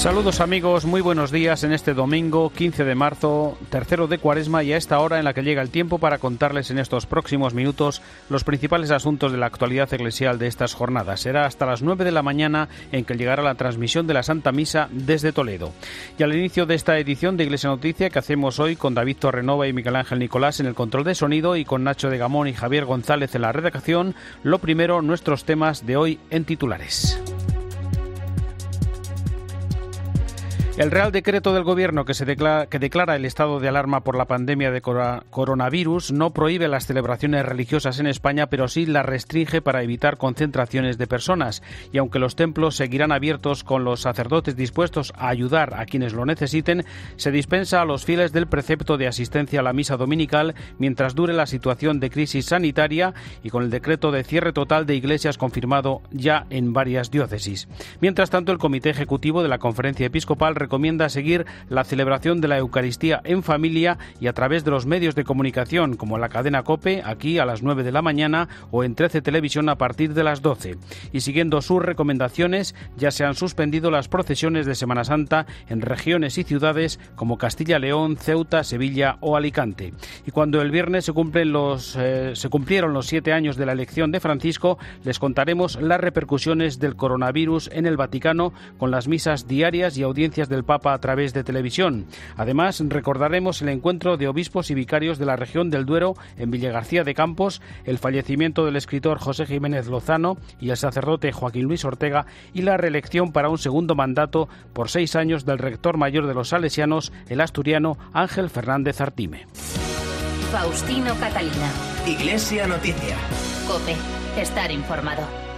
Saludos amigos, muy buenos días en este domingo 15 de marzo, tercero de cuaresma y a esta hora en la que llega el tiempo para contarles en estos próximos minutos los principales asuntos de la actualidad eclesial de estas jornadas. Será hasta las 9 de la mañana en que llegará la transmisión de la Santa Misa desde Toledo. Y al inicio de esta edición de Iglesia Noticia que hacemos hoy con David Torrenova y Miguel Ángel Nicolás en el control de sonido y con Nacho de Gamón y Javier González en la redacción, lo primero nuestros temas de hoy en titulares. El Real Decreto del Gobierno que, se declara, que declara el estado de alarma por la pandemia de coronavirus no prohíbe las celebraciones religiosas en España, pero sí las restringe para evitar concentraciones de personas. Y aunque los templos seguirán abiertos con los sacerdotes dispuestos a ayudar a quienes lo necesiten, se dispensa a los fieles del precepto de asistencia a la misa dominical mientras dure la situación de crisis sanitaria y con el decreto de cierre total de iglesias confirmado ya en varias diócesis. Mientras tanto, el Comité Ejecutivo de la Conferencia Episcopal recomienda seguir la celebración de la Eucaristía en familia y a través de los medios de comunicación como la cadena Cope aquí a las 9 de la mañana o en 13 Televisión a partir de las 12. Y siguiendo sus recomendaciones ya se han suspendido las procesiones de Semana Santa en regiones y ciudades como Castilla-León, Ceuta, Sevilla o Alicante. Y cuando el viernes se cumplen los eh, se cumplieron los siete años de la elección de Francisco, les contaremos las repercusiones del coronavirus en el Vaticano con las misas diarias y audiencias del Papa a través de televisión. Además, recordaremos el encuentro de obispos y vicarios de la región del Duero en Villagarcía de Campos, el fallecimiento del escritor José Jiménez Lozano y el sacerdote Joaquín Luis Ortega y la reelección para un segundo mandato por seis años del rector mayor de los salesianos, el asturiano Ángel Fernández Artime. Faustino Catalina. Iglesia Noticia. Cope. Estar informado.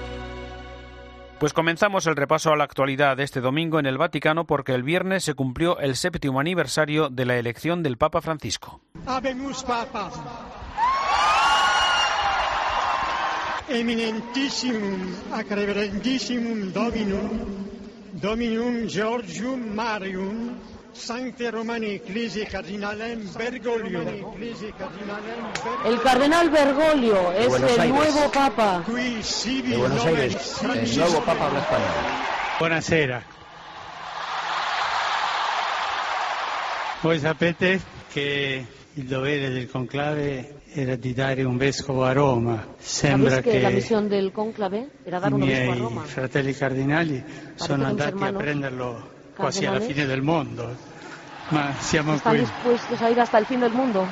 Pues comenzamos el repaso a la actualidad de este domingo en el Vaticano porque el viernes se cumplió el séptimo aniversario de la elección del Papa Francisco. Papa. Eminentissimum acreverendissimum Dominum, Dominum Georgium Marium, Sancte Romani Ecclesi Cardinalem Bergoglio. El cardenal Bergoglio es el Aires. nuevo papa. Qui sibi de Buenos Aires, el nuevo Papa habla español. Buonasera. Voi sapete che il dovere del conclave era di dare un vescovo a Roma. Sembra ¿Sabes que la che misión del cónclave era dar i un obispo a miei Roma? fratelli cardinali sono che mis andati a prenderlo quasi alla fine del mondo. Ma siamo Están dispuestos a ir hasta el fin del mundo.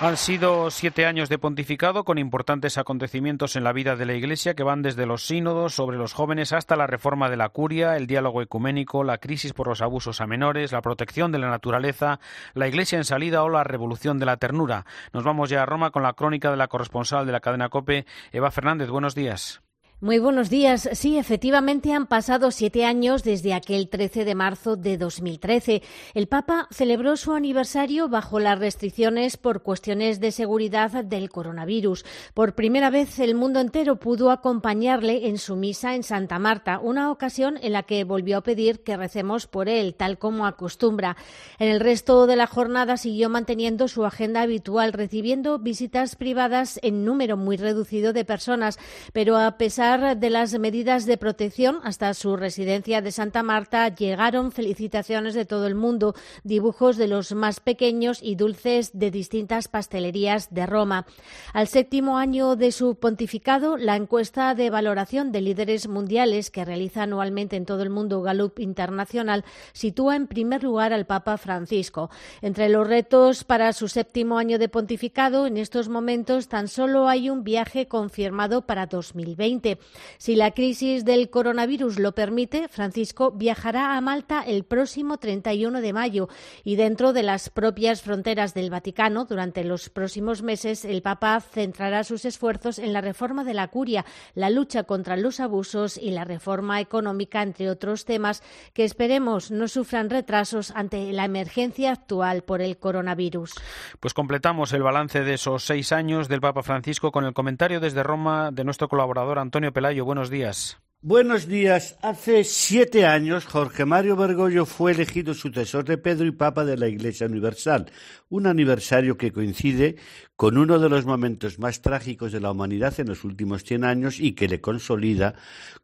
Han sido siete años de pontificado con importantes acontecimientos en la vida de la Iglesia que van desde los sínodos sobre los jóvenes hasta la reforma de la curia, el diálogo ecuménico, la crisis por los abusos a menores, la protección de la naturaleza, la Iglesia en salida o la revolución de la ternura. Nos vamos ya a Roma con la crónica de la corresponsal de la cadena COPE, Eva Fernández. Buenos días. Muy buenos días. Sí, efectivamente han pasado siete años desde aquel 13 de marzo de 2013. El Papa celebró su aniversario bajo las restricciones por cuestiones de seguridad del coronavirus. Por primera vez el mundo entero pudo acompañarle en su misa en Santa Marta, una ocasión en la que volvió a pedir que recemos por él, tal como acostumbra. En el resto de la jornada siguió manteniendo su agenda habitual, recibiendo visitas privadas en número muy reducido de personas, pero a pesar de las medidas de protección hasta su residencia de Santa Marta llegaron felicitaciones de todo el mundo, dibujos de los más pequeños y dulces de distintas pastelerías de Roma. Al séptimo año de su pontificado, la encuesta de valoración de líderes mundiales que realiza anualmente en todo el mundo Gallup Internacional sitúa en primer lugar al Papa Francisco. Entre los retos para su séptimo año de pontificado, en estos momentos tan solo hay un viaje confirmado para 2020. Si la crisis del coronavirus lo permite, Francisco viajará a Malta el próximo 31 de mayo y dentro de las propias fronteras del Vaticano, durante los próximos meses, el Papa centrará sus esfuerzos en la reforma de la curia, la lucha contra los abusos y la reforma económica, entre otros temas que esperemos no sufran retrasos ante la emergencia actual por el coronavirus. Pues completamos el balance de esos seis años del Papa Francisco con el comentario desde Roma de nuestro colaborador Antonio Pelayo. Buenos días. Buenos días. Hace siete años Jorge Mario Bergoglio fue elegido sucesor de Pedro y Papa de la Iglesia Universal, un aniversario que coincide con uno de los momentos más trágicos de la humanidad en los últimos cien años y que le consolida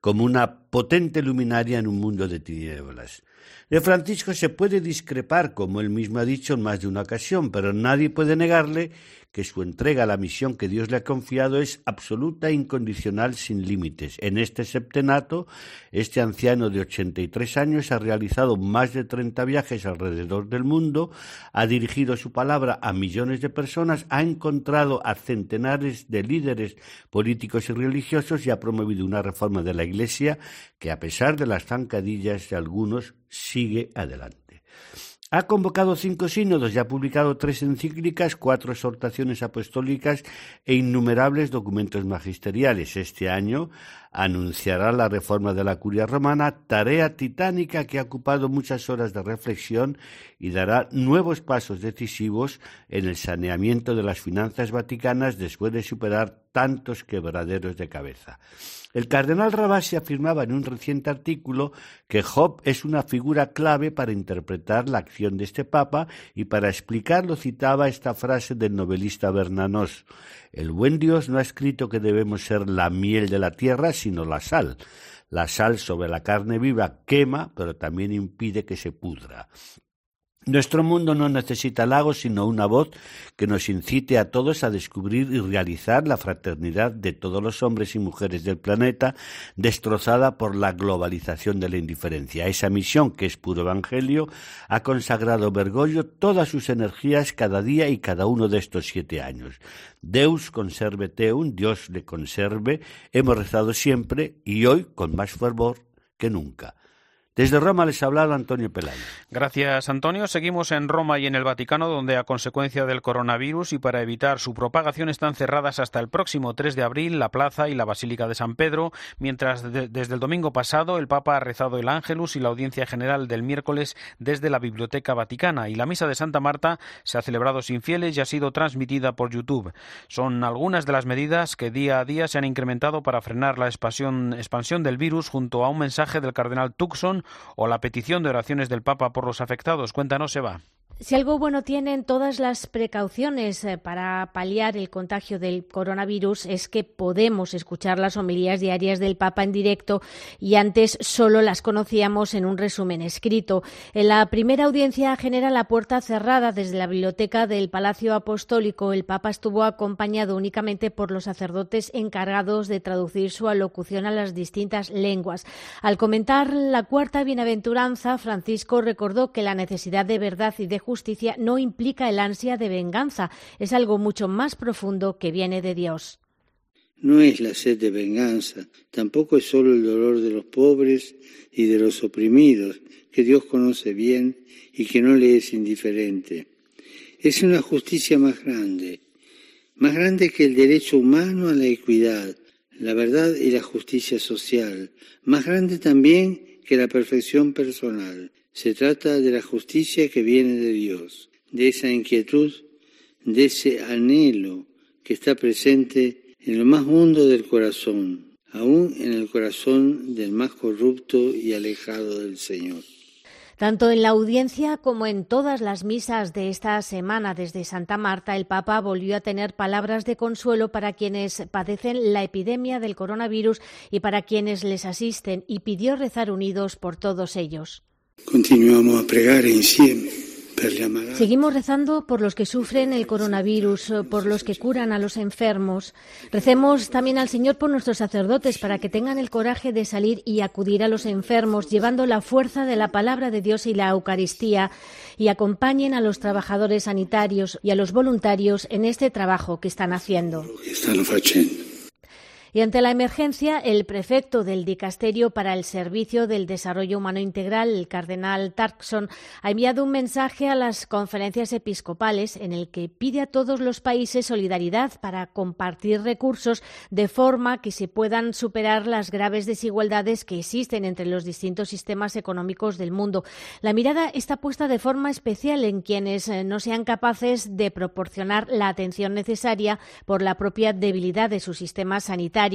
como una potente luminaria en un mundo de tinieblas. De Francisco se puede discrepar, como él mismo ha dicho en más de una ocasión, pero nadie puede negarle que su entrega a la misión que Dios le ha confiado es absoluta e incondicional sin límites. En este septenato, este anciano de 83 años ha realizado más de 30 viajes alrededor del mundo, ha dirigido su palabra a millones de personas, ha encontrado a centenares de líderes políticos y religiosos y ha promovido una reforma de la Iglesia que, a pesar de las zancadillas de algunos, sigue adelante. Ha convocado cinco sínodos y ha publicado tres encíclicas, cuatro exhortaciones apostólicas e innumerables documentos magisteriales. Este año anunciará la reforma de la curia romana, tarea titánica que ha ocupado muchas horas de reflexión y dará nuevos pasos decisivos en el saneamiento de las finanzas vaticanas después de superar tantos quebraderos de cabeza. El cardenal Rabasi afirmaba en un reciente artículo que Job es una figura clave para interpretar la acción de este papa y para explicarlo citaba esta frase del novelista Bernanos. El buen Dios no ha escrito que debemos ser la miel de la tierra, sino la sal. La sal sobre la carne viva quema, pero también impide que se pudra. Nuestro mundo no necesita lagos, sino una voz que nos incite a todos a descubrir y realizar la fraternidad de todos los hombres y mujeres del planeta, destrozada por la globalización de la indiferencia. Esa misión, que es puro evangelio, ha consagrado Bergoglio todas sus energías cada día y cada uno de estos siete años. Deus conserve teum, Dios le conserve, hemos rezado siempre y hoy con más fervor que nunca. Desde Roma les ha hablado Antonio Pelayo. Gracias, Antonio. Seguimos en Roma y en el Vaticano, donde a consecuencia del coronavirus y para evitar su propagación están cerradas hasta el próximo 3 de abril la plaza y la Basílica de San Pedro, mientras desde el domingo pasado el Papa ha rezado el Ángelus y la audiencia general del miércoles desde la Biblioteca Vaticana y la Misa de Santa Marta se ha celebrado sin fieles y ha sido transmitida por YouTube. Son algunas de las medidas que día a día se han incrementado para frenar la expansión, expansión del virus junto a un mensaje del cardenal Tucson o la petición de oraciones del Papa por los afectados. Cuéntanos, Eva. Si algo bueno tienen todas las precauciones eh, para paliar el contagio del coronavirus es que podemos escuchar las homilías diarias del Papa en directo y antes solo las conocíamos en un resumen escrito. En la primera audiencia general la puerta cerrada desde la biblioteca del Palacio Apostólico, el Papa estuvo acompañado únicamente por los sacerdotes encargados de traducir su alocución a las distintas lenguas. Al comentar la cuarta bienaventuranza, Francisco recordó que la necesidad de verdad y de justicia no implica el ansia de venganza, es algo mucho más profundo que viene de Dios. No es la sed de venganza, tampoco es solo el dolor de los pobres y de los oprimidos, que Dios conoce bien y que no le es indiferente. Es una justicia más grande, más grande que el derecho humano a la equidad, la verdad y la justicia social, más grande también que la perfección personal. Se trata de la justicia que viene de Dios, de esa inquietud, de ese anhelo que está presente en lo más hondo del corazón, aún en el corazón del más corrupto y alejado del Señor. Tanto en la audiencia como en todas las misas de esta semana desde Santa Marta, el Papa volvió a tener palabras de consuelo para quienes padecen la epidemia del coronavirus y para quienes les asisten y pidió rezar unidos por todos ellos. Continuamos a pregar Seguimos rezando por los que sufren el coronavirus, por los que curan a los enfermos. Recemos también al Señor por nuestros sacerdotes para que tengan el coraje de salir y acudir a los enfermos, llevando la fuerza de la palabra de Dios y la Eucaristía, y acompañen a los trabajadores sanitarios y a los voluntarios en este trabajo que están haciendo. Y ante la emergencia, el prefecto del Dicasterio para el Servicio del Desarrollo Humano Integral, el cardenal Tarkson, ha enviado un mensaje a las conferencias episcopales en el que pide a todos los países solidaridad para compartir recursos de forma que se puedan superar las graves desigualdades que existen entre los distintos sistemas económicos del mundo. La mirada está puesta de forma especial en quienes eh, no sean capaces de proporcionar la atención necesaria por la propia debilidad de su sistema sanitario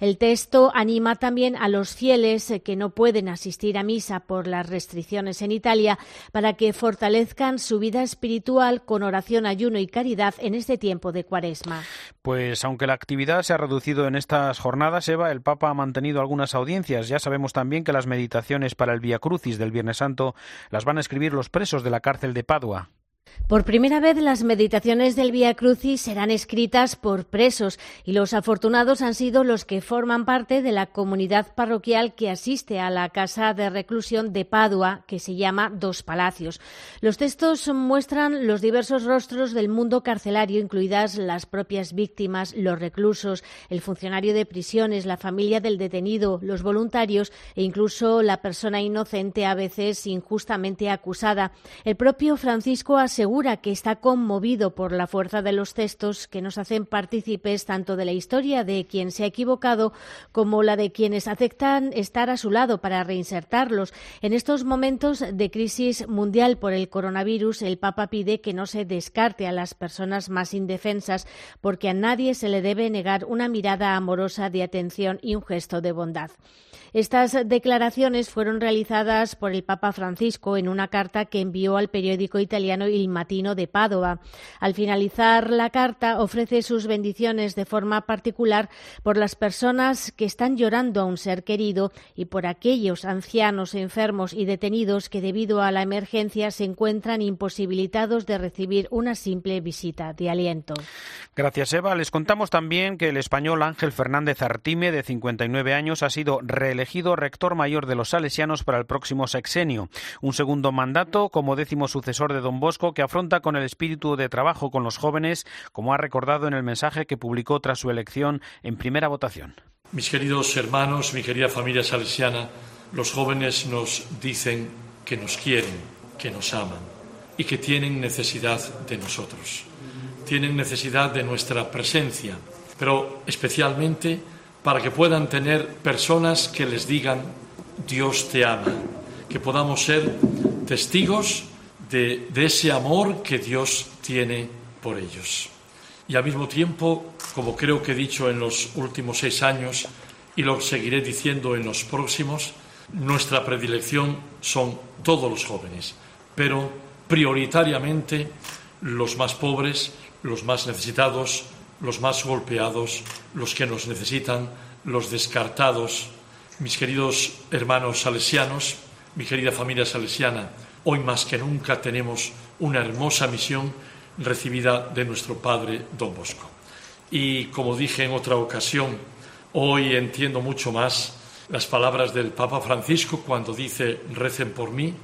El texto anima también a los fieles que no pueden asistir a misa por las restricciones en Italia para que fortalezcan su vida espiritual con oración, ayuno y caridad en este tiempo de cuaresma. Pues aunque la actividad se ha reducido en estas jornadas, Eva, el Papa ha mantenido algunas audiencias. Ya sabemos también que las meditaciones para el Via Crucis del Viernes Santo las van a escribir los presos de la cárcel de Padua. Por primera vez las meditaciones del Vía Crucis serán escritas por presos y los afortunados han sido los que forman parte de la comunidad parroquial que asiste a la casa de reclusión de Padua, que se llama Dos Palacios. Los textos muestran los diversos rostros del mundo carcelario, incluidas las propias víctimas, los reclusos, el funcionario de prisiones, la familia del detenido, los voluntarios e incluso la persona inocente a veces injustamente acusada. El propio Francisco asegura que está conmovido por la fuerza de los textos que nos hacen partícipes tanto de la historia de quien se ha equivocado como la de quienes aceptan estar a su lado para reinsertarlos. En estos momentos de crisis mundial por el coronavirus, el Papa pide que no se descarte a las personas más indefensas porque a nadie se le debe negar una mirada amorosa de atención y un gesto de bondad. Estas declaraciones fueron realizadas por el Papa Francisco en una carta que envió al periódico italiano Il Matino de Padova. Al finalizar la carta, ofrece sus bendiciones de forma particular por las personas que están llorando a un ser querido y por aquellos ancianos, enfermos y detenidos que debido a la emergencia se encuentran imposibilitados de recibir una simple visita de aliento. Gracias, Eva. Les contamos también que el español Ángel Fernández Artime, de 59 años, ha sido elegido rector mayor de los salesianos para el próximo sexenio. Un segundo mandato como décimo sucesor de don Bosco que afronta con el espíritu de trabajo con los jóvenes, como ha recordado en el mensaje que publicó tras su elección en primera votación. Mis queridos hermanos, mi querida familia salesiana, los jóvenes nos dicen que nos quieren, que nos aman y que tienen necesidad de nosotros. Tienen necesidad de nuestra presencia, pero especialmente para que puedan tener personas que les digan Dios te ama, que podamos ser testigos de, ese amor que Dios tiene por ellos. Y al mismo tiempo, como creo que he dicho en los últimos seis años y lo seguiré diciendo en los próximos, nuestra predilección son todos los jóvenes, pero prioritariamente los más pobres, los más necesitados, los más golpeados, los que nos necesitan, los descartados. Mis queridos hermanos salesianos, mi querida familia salesiana, hoy más que nunca tenemos una hermosa misión recibida de nuestro Padre Don Bosco. Y como dije en otra ocasión, hoy entiendo mucho más las palabras del Papa Francisco cuando dice recen por mí,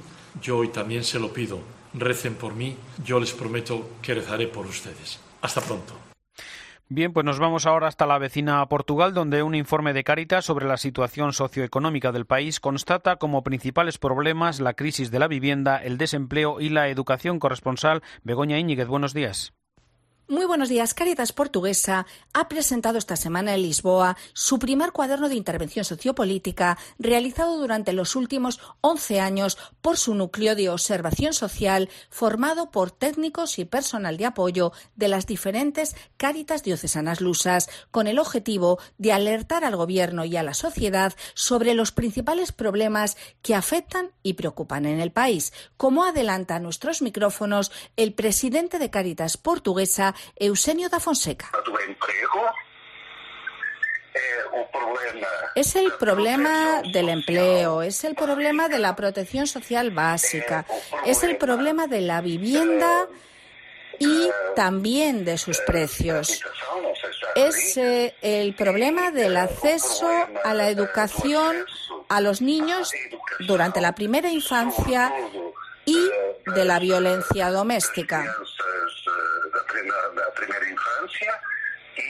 yo hoy también se lo pido, recen por mí, yo les prometo que rezaré por ustedes. Hasta pronto. Bien, pues nos vamos ahora hasta la vecina Portugal, donde un informe de Cáritas sobre la situación socioeconómica del país constata como principales problemas la crisis de la vivienda, el desempleo y la educación corresponsal. Begoña Íñiguez, buenos días. Muy buenos días. Caritas Portuguesa ha presentado esta semana en Lisboa su primer cuaderno de intervención sociopolítica realizado durante los últimos 11 años por su núcleo de observación social formado por técnicos y personal de apoyo de las diferentes Cáritas diocesanas lusas con el objetivo de alertar al gobierno y a la sociedad sobre los principales problemas que afectan y preocupan en el país, como adelanta a nuestros micrófonos el presidente de Cáritas Portuguesa Eusenio da Fonseca. Es el problema del empleo, es el problema de la protección social básica, es el problema. de la vivienda y también de sus precios. Es eh, el problema del acceso a la educación a los niños durante la primera infancia y de la violencia doméstica primera infancia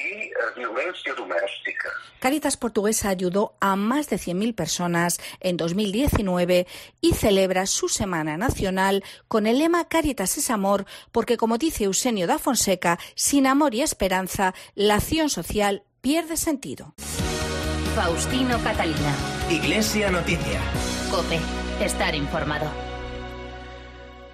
y violencia doméstica. Caritas Portuguesa ayudó a más de 100.000 personas en 2019 y celebra su Semana Nacional con el lema Caritas es amor, porque como dice Eusenio da Fonseca, sin amor y esperanza, la acción social pierde sentido. Faustino Catalina. Iglesia Noticia. Cope. Estar informado.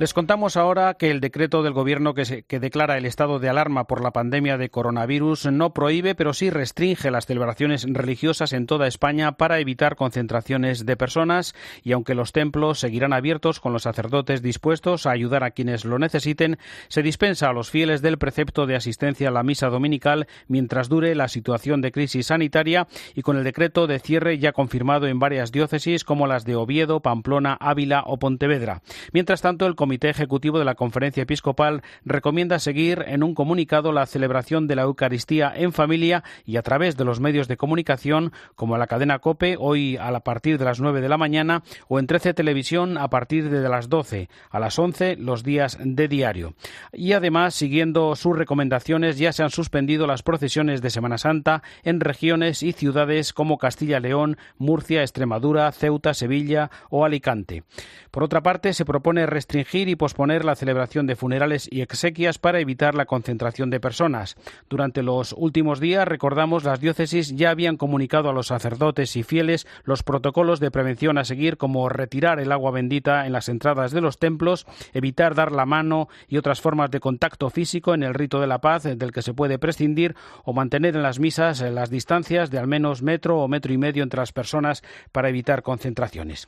Les contamos ahora que el decreto del Gobierno que, que, declara el estado de alarma por la pandemia de coronavirus no prohíbe, pero sí restringe las celebraciones religiosas en toda España para evitar concentraciones de personas y aunque los templos seguirán abiertos con los sacerdotes dispuestos a ayudar a quienes lo necesiten, se dispensa a los fieles del precepto de asistencia a la misa dominical mientras dure la situación de crisis sanitaria y con el decreto de cierre ya confirmado en varias diócesis como las de Oviedo, Pamplona, Ávila o Pontevedra. Mientras tanto, el Comité Ejecutivo de la Conferencia Episcopal recomienda seguir en un comunicado la celebración de la Eucaristía en familia y a través de los medios de comunicación como la cadena COPE hoy a partir de las 9 de la mañana o en 13 Televisión a partir de las 12 a las 11 los días de diario. Y además, siguiendo sus recomendaciones, ya se han suspendido las procesiones de Semana Santa en regiones y ciudades como Castilla-León, Murcia, Extremadura, Ceuta, Sevilla o Alicante. Por otra parte, se propone restringir y posponer la celebración de funerales y exequias para evitar la concentración de personas. Durante los últimos días, recordamos, las diócesis ya habían comunicado a los sacerdotes y fieles los protocolos de prevención a seguir, como retirar el agua bendita en las entradas de los templos, evitar dar la mano y otras formas de contacto físico en el rito de la paz del que se puede prescindir o mantener en las misas las distancias de al menos metro o metro y medio entre las personas para evitar concentraciones.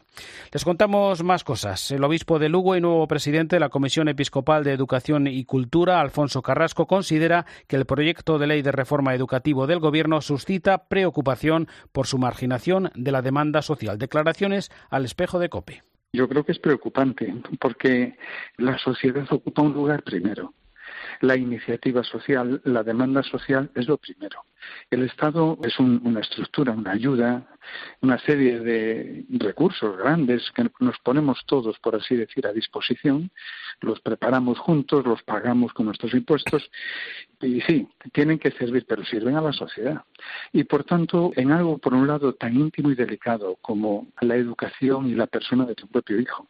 Les contamos más cosas. El obispo de Lugo y nuevo presidente presidente de la Comisión Episcopal de Educación y Cultura, Alfonso Carrasco, considera que el proyecto de ley de reforma educativo del Gobierno suscita preocupación por su marginación de la demanda social. Declaraciones al espejo de COPE. Yo creo que es preocupante porque la sociedad ocupa un lugar primero. La iniciativa social, la demanda social es lo primero. El Estado es una estructura, una ayuda, una serie de recursos grandes que nos ponemos todos, por así decir, a disposición, los preparamos juntos, los pagamos con nuestros impuestos y sí, tienen que servir, pero sirven a la sociedad. Y por tanto, en algo, por un lado, tan íntimo y delicado como la educación y la persona de tu propio hijo,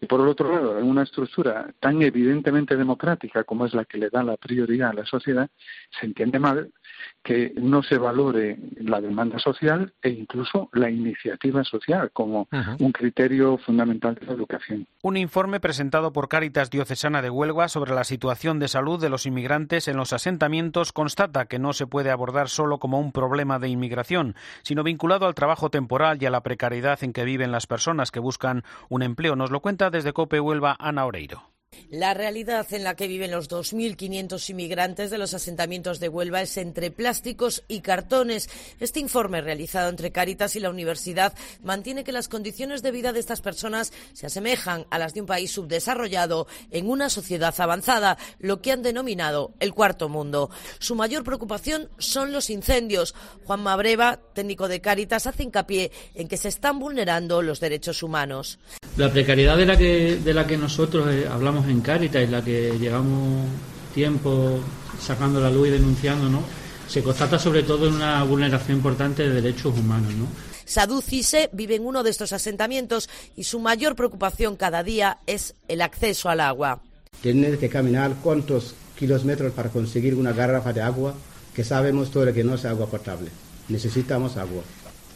y por el otro lado, en una estructura tan evidentemente democrática como es la que le da la prioridad a la sociedad, se entiende mal que no se valore la demanda social e incluso la iniciativa social como un criterio fundamental de la educación. Un informe presentado por Cáritas Diocesana de Huelva sobre la situación de salud de los inmigrantes en los asentamientos constata que no se puede abordar solo como un problema de inmigración, sino vinculado al trabajo temporal y a la precariedad en que viven las personas que buscan un empleo. Nos lo cuenta desde Cope Huelva Ana Oreiro. La realidad en la que viven los 2.500 inmigrantes de los asentamientos de Huelva es entre plásticos y cartones. Este informe realizado entre Caritas y la universidad mantiene que las condiciones de vida de estas personas se asemejan a las de un país subdesarrollado en una sociedad avanzada, lo que han denominado el cuarto mundo. Su mayor preocupación son los incendios. Juan Mabreva, técnico de Caritas, hace hincapié en que se están vulnerando los derechos humanos. La precariedad de la que, de la que nosotros eh, hablamos en Cáritas y la que llevamos tiempo sacando la luz y denunciando, ¿no? se constata sobre todo en una vulneración importante de derechos humanos. ¿no? Sadú Cise vive en uno de estos asentamientos y su mayor preocupación cada día es el acceso al agua. Tener que caminar cuántos kilómetros para conseguir una garrafa de agua que sabemos todo que no es agua potable. Necesitamos agua.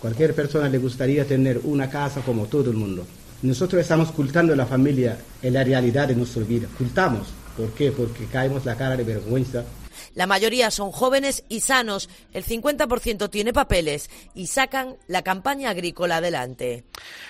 Cualquier persona le gustaría tener una casa como todo el mundo, nosotros estamos ocultando a la familia en la realidad de nuestra vida. Ocultamos. ¿Por qué? Porque caemos la cara de vergüenza. La mayoría son jóvenes y sanos, el 50% tiene papeles y sacan la campaña agrícola adelante.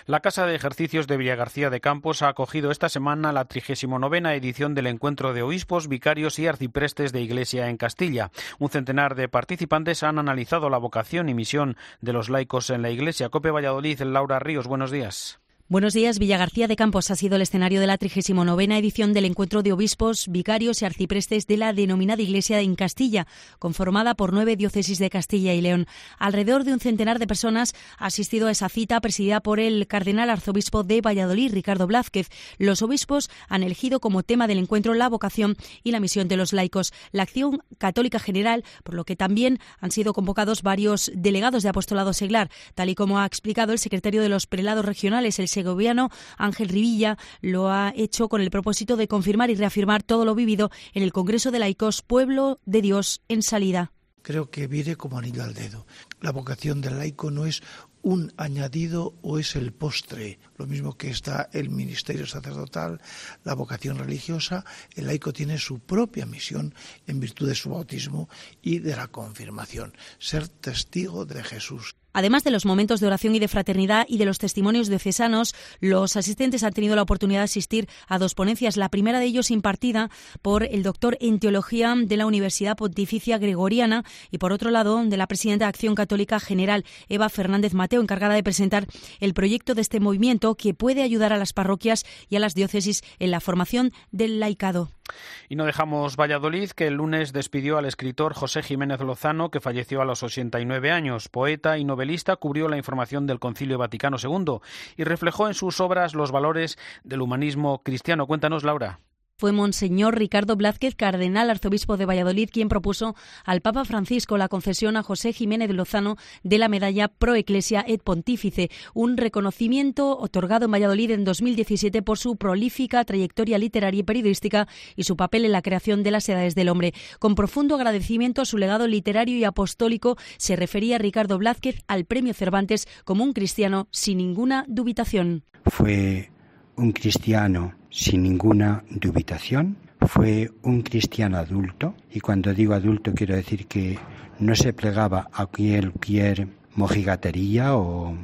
La Casa de Ejercicios de Villagarcía de Campos ha acogido esta semana la 39 edición del Encuentro de Obispos, Vicarios y Arciprestes de Iglesia en Castilla. Un centenar de participantes han analizado la vocación y misión de los laicos en la Iglesia. Cope Valladolid, Laura Ríos, buenos días. Buenos días. Villagarcía de Campos ha sido el escenario de la 39 edición del encuentro de obispos, vicarios y arciprestes de la denominada Iglesia en Castilla, conformada por nueve diócesis de Castilla y León. Alrededor de un centenar de personas ha asistido a esa cita presidida por el cardenal arzobispo de Valladolid, Ricardo Blázquez. Los obispos han elegido como tema del encuentro la vocación y la misión de los laicos, la acción católica general, por lo que también han sido convocados varios delegados de apostolado seglar, tal y como ha explicado el secretario de los prelados regionales, el segoviano Ángel Rivilla lo ha hecho con el propósito de confirmar y reafirmar todo lo vivido en el Congreso de Laicos Pueblo de Dios en salida creo que viene como anillo al dedo. La vocación del laico no es un añadido o es el postre. Lo mismo que está el ministerio sacerdotal, la vocación religiosa, el laico tiene su propia misión en virtud de su bautismo y de la confirmación, ser testigo de Jesús. Además de los momentos de oración y de fraternidad y de los testimonios diocesanos, los asistentes han tenido la oportunidad de asistir a dos ponencias. La primera de ellos impartida por el doctor en teología de la Universidad Pontificia Gregoriana y por otro lado de la presidenta de Acción Católica General Eva Fernández Mateo, encargada de presentar el proyecto de este movimiento que puede ayudar a las parroquias y a las diócesis en la formación del laicado. Y no dejamos Valladolid, que el lunes despidió al escritor José Jiménez Lozano, que falleció a los 89 años. Poeta y novelista, cubrió la información del Concilio Vaticano II y reflejó en sus obras los valores del humanismo cristiano. Cuéntanos, Laura fue Monseñor Ricardo Blázquez, cardenal arzobispo de Valladolid, quien propuso al Papa Francisco la concesión a José Jiménez de Lozano de la medalla Pro Ecclesia et Pontífice, un reconocimiento otorgado en Valladolid en 2017 por su prolífica trayectoria literaria y periodística y su papel en la creación de las edades del hombre. Con profundo agradecimiento a su legado literario y apostólico, se refería Ricardo Blázquez al premio Cervantes como un cristiano sin ninguna dubitación. Fue un cristiano sin ninguna dubitación, fue un cristiano adulto, y cuando digo adulto quiero decir que no se plegaba a cualquier mojigatería o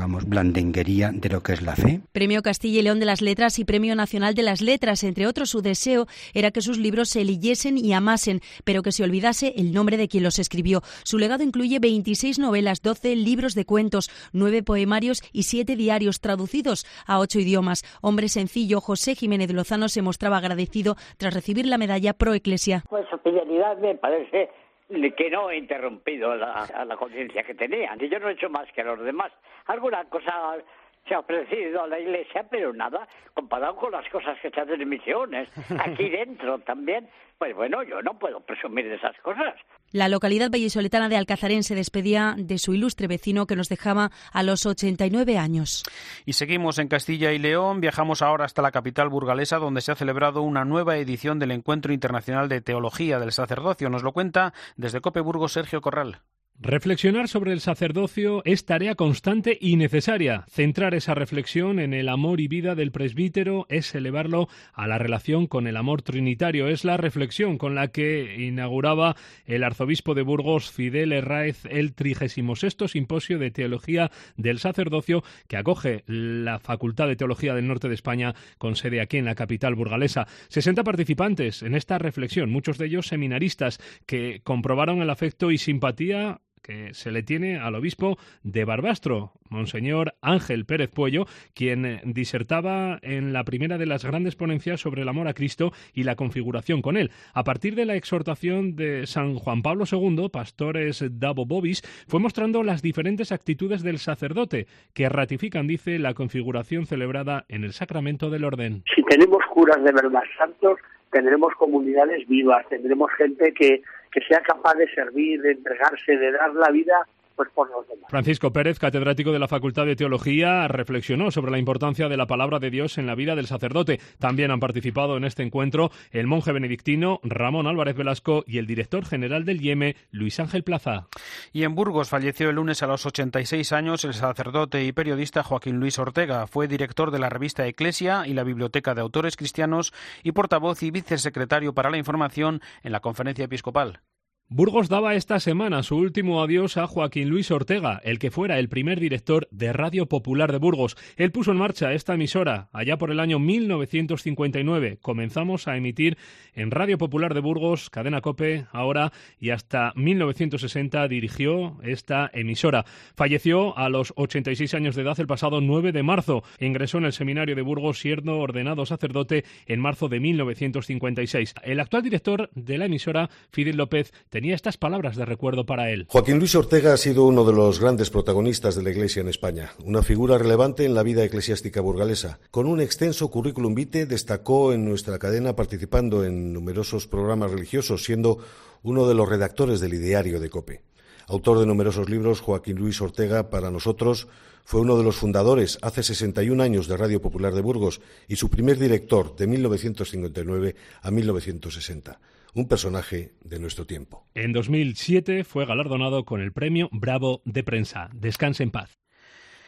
digamos, blandenguería de lo que es la fe. Premio Castilla y León de las Letras y Premio Nacional de las Letras. Entre otros, su deseo era que sus libros se leyesen y amasen, pero que se olvidase el nombre de quien los escribió. Su legado incluye 26 novelas, 12 libros de cuentos, 9 poemarios y 7 diarios traducidos a 8 idiomas. Hombre sencillo, José Jiménez de Lozano se mostraba agradecido tras recibir la medalla Pro Eclesia. Pues su fidelidad me parece que no he interrumpido la, conciencia que tenía. Yo no he hecho más que los demás. Alguna cosa se ha ofrecido a la iglesia, pero nada, comparado con las cosas que se hacen en misiones, aquí dentro también, pues bueno, yo no puedo presumir de esas cosas. La localidad vallisoletana de Alcazarén se despedía de su ilustre vecino que nos dejaba a los 89 años. Y seguimos en Castilla y León, viajamos ahora hasta la capital burgalesa donde se ha celebrado una nueva edición del Encuentro Internacional de Teología del Sacerdocio. Nos lo cuenta desde Cope Burgos Sergio Corral. Reflexionar sobre el sacerdocio es tarea constante y necesaria. Centrar esa reflexión en el amor y vida del presbítero es elevarlo a la relación con el amor trinitario. Es la reflexión con la que inauguraba el arzobispo de Burgos, Fidel Herráez, el 36 Simposio de Teología del Sacerdocio que acoge la Facultad de Teología del Norte de España con sede aquí en la capital burgalesa. 60 participantes en esta reflexión, muchos de ellos seminaristas que comprobaron el afecto y simpatía que se le tiene al obispo de Barbastro, Monseñor Ángel Pérez Puello, quien disertaba en la primera de las grandes ponencias sobre el amor a Cristo y la configuración con él. A partir de la exhortación de San Juan Pablo II, pastores Davo Bobis, fue mostrando las diferentes actitudes del sacerdote que ratifican, dice, la configuración celebrada en el sacramento del orden. Si tenemos curas de verdad santos, tendremos comunidades vivas, tendremos gente que que sea capaz de servir, de entregarse, de dar la vida pues por los demás. Francisco Pérez, catedrático de la Facultad de Teología, reflexionó sobre la importancia de la palabra de Dios en la vida del sacerdote. También han participado en este encuentro el monje benedictino Ramón Álvarez Velasco y el director general del IEME, Luis Ángel Plaza. Y en Burgos falleció el lunes a los 86 años el sacerdote y periodista Joaquín Luis Ortega. Fue director de la revista Eclesia y la Biblioteca de Autores Cristianos y portavoz y vicesecretario para la información en la Conferencia Episcopal. Burgos daba esta semana su último adiós a Joaquín Luis Ortega, el que fuera el primer director de Radio Popular de Burgos. Él puso en marcha esta emisora allá por el año 1959. Comenzamos a emitir en Radio Popular de Burgos, Cadena Cope, ahora y hasta 1960 dirigió esta emisora. Falleció a los 86 años de edad el pasado 9 de marzo. Ingresó en el seminario de Burgos siendo ordenado sacerdote en marzo de 1956. El actual director de la emisora, Fidel López, tenía estas palabras de recuerdo para él. Joaquín Luis Ortega ha sido uno de los grandes protagonistas de la Iglesia en España, una figura relevante en la vida eclesiástica burgalesa. Con un extenso currículum vitae destacó en nuestra cadena participando en numerosos programas religiosos, siendo uno de los redactores del ideario de COPE. Autor de numerosos libros, Joaquín Luis Ortega, para nosotros, fue uno de los fundadores hace 61 años de Radio Popular de Burgos y su primer director de 1959 a 1960 un personaje de nuestro tiempo. En 2007 fue galardonado con el premio Bravo de Prensa. Descanse en paz.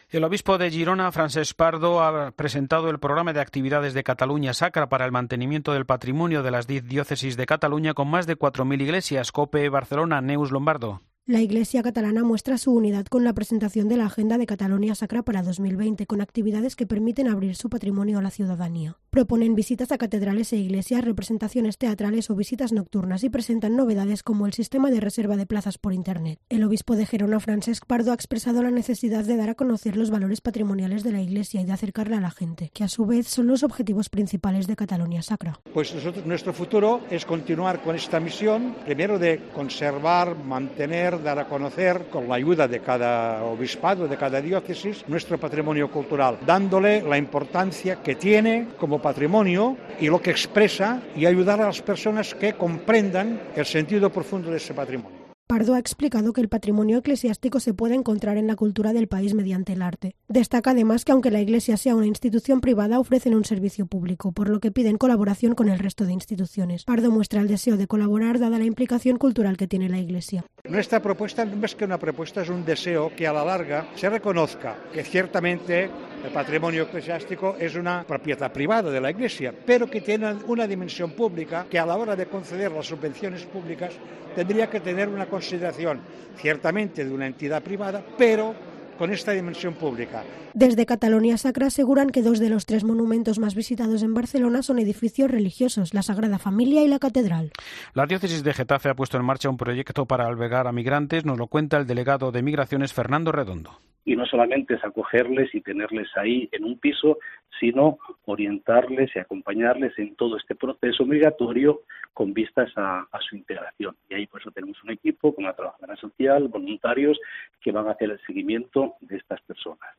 El obispo de Girona, Francesc Pardo, ha presentado el programa de actividades de Cataluña Sacra para el mantenimiento del patrimonio de las diez diócesis de Cataluña con más de 4.000 iglesias. Cope Barcelona, Neus Lombardo. La Iglesia catalana muestra su unidad con la presentación de la Agenda de Cataluña Sacra para 2020, con actividades que permiten abrir su patrimonio a la ciudadanía. Proponen visitas a catedrales e iglesias, representaciones teatrales o visitas nocturnas y presentan novedades como el sistema de reserva de plazas por Internet. El obispo de Gerona, Francesc Pardo, ha expresado la necesidad de dar a conocer los valores patrimoniales de la Iglesia y de acercarla a la gente, que a su vez son los objetivos principales de Cataluña Sacra. Pues nosotros, nuestro futuro es continuar con esta misión, primero de conservar, mantener, dar a conocer, con la ayuda de cada obispado, de cada diócesis, nuestro patrimonio cultural, dándole la importancia que tiene como patrimonio y lo que expresa y ayudar a las personas que comprendan el sentido profundo de ese patrimonio. Pardo ha explicado que el patrimonio eclesiástico se puede encontrar en la cultura del país mediante el arte. Destaca además que aunque la Iglesia sea una institución privada, ofrecen un servicio público, por lo que piden colaboración con el resto de instituciones. Pardo muestra el deseo de colaborar dada la implicación cultural que tiene la Iglesia. Nuestra propuesta no es que una propuesta, es un deseo que a la larga se reconozca que ciertamente el patrimonio eclesiástico es una propiedad privada de la Iglesia, pero que tiene una dimensión pública que a la hora de conceder las subvenciones públicas tendría que tener una consideración ciertamente de una entidad privada, pero con esta dimensión pública. Desde Cataluña Sacra aseguran que dos de los tres monumentos más visitados en Barcelona son edificios religiosos, la Sagrada Familia y la Catedral. La diócesis de Getafe ha puesto en marcha un proyecto para albergar a migrantes, nos lo cuenta el delegado de Migraciones Fernando Redondo y no solamente es acogerles y tenerles ahí en un piso, sino orientarles y acompañarles en todo este proceso migratorio con vistas a, su integración. Y ahí por eso tenemos un equipo con una trabajadora social, voluntarios, que van a hacer el seguimiento de estas personas.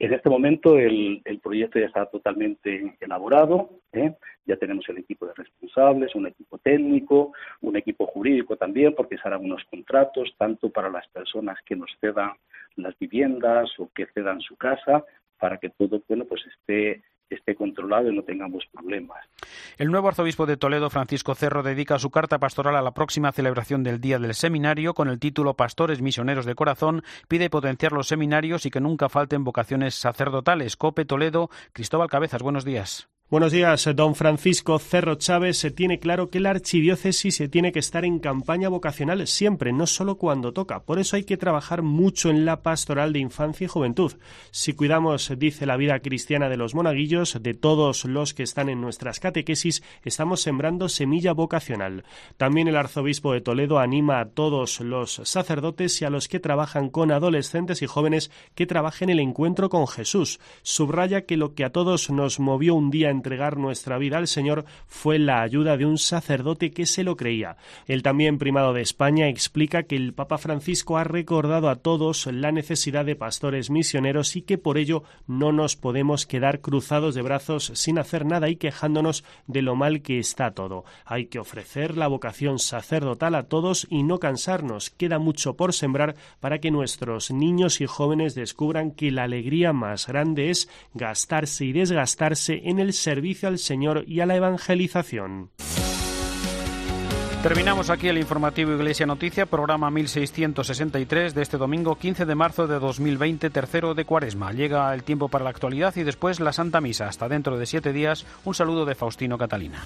En este momento el, proyecto ya está totalmente elaborado, ¿eh? ya tenemos el equipo de responsables, un equipo técnico, un equipo jurídico también, porque se harán unos contratos tanto para las personas que nos cedan las viviendas o que cedan su casa, para que todo bueno, pues esté esté controlado y no tengamos problemas. El nuevo arzobispo de Toledo, Francisco Cerro, dedica su carta pastoral a la próxima celebración del Día del Seminario con el título Pastores Misioneros de Corazón. Pide potenciar los seminarios y que nunca falten vocaciones sacerdotales. Cope Toledo, Cristóbal Cabezas, buenos días. Buenos días, don Francisco Cerro Chávez. Se tiene claro que la archidiócesis se tiene que estar en campaña vocacional siempre, no solo cuando toca. Por eso hay que trabajar mucho en la pastoral de infancia y juventud. Si cuidamos, dice la vida cristiana de los monaguillos, de todos los que están en nuestras catequesis, estamos sembrando semilla vocacional. También el arzobispo de Toledo anima a todos los sacerdotes y a los que trabajan con adolescentes y jóvenes que trabajen el encuentro con Jesús. Subraya que lo que a todos nos movió un día entregar nuestra vida al Señor fue la ayuda de un sacerdote que se lo creía. El también primado de España explica que el Papa Francisco ha recordado a todos la necesidad de pastores misioneros y que por ello no nos podemos quedar cruzados de brazos sin hacer nada y quejándonos de lo mal que está todo. Hay que ofrecer la vocación sacerdotal a todos y no cansarnos. Queda mucho por sembrar para que nuestros niños y jóvenes descubran que la alegría más grande es gastarse y desgastarse en el servicio al Señor y a la evangelización. Terminamos aquí el informativo Iglesia Noticia, programa 1663 de este domingo 15 de marzo de 2020, tercero de Cuaresma. Llega el tiempo para la actualidad y después la Santa Misa. Hasta dentro de siete días, un saludo de Faustino Catalina.